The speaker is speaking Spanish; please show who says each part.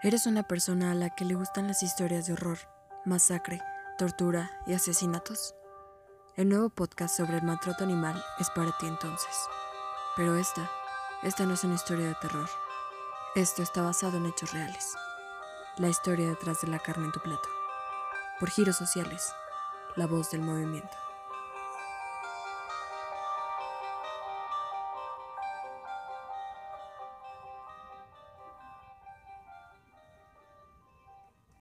Speaker 1: Eres una persona a la que le gustan las historias de horror, masacre, tortura y asesinatos. El nuevo podcast sobre el maltrato animal es para ti entonces. Pero esta, esta no es una historia de terror. Esto está basado en hechos reales. La historia detrás de la carne en tu plato. Por giros sociales, la voz del movimiento.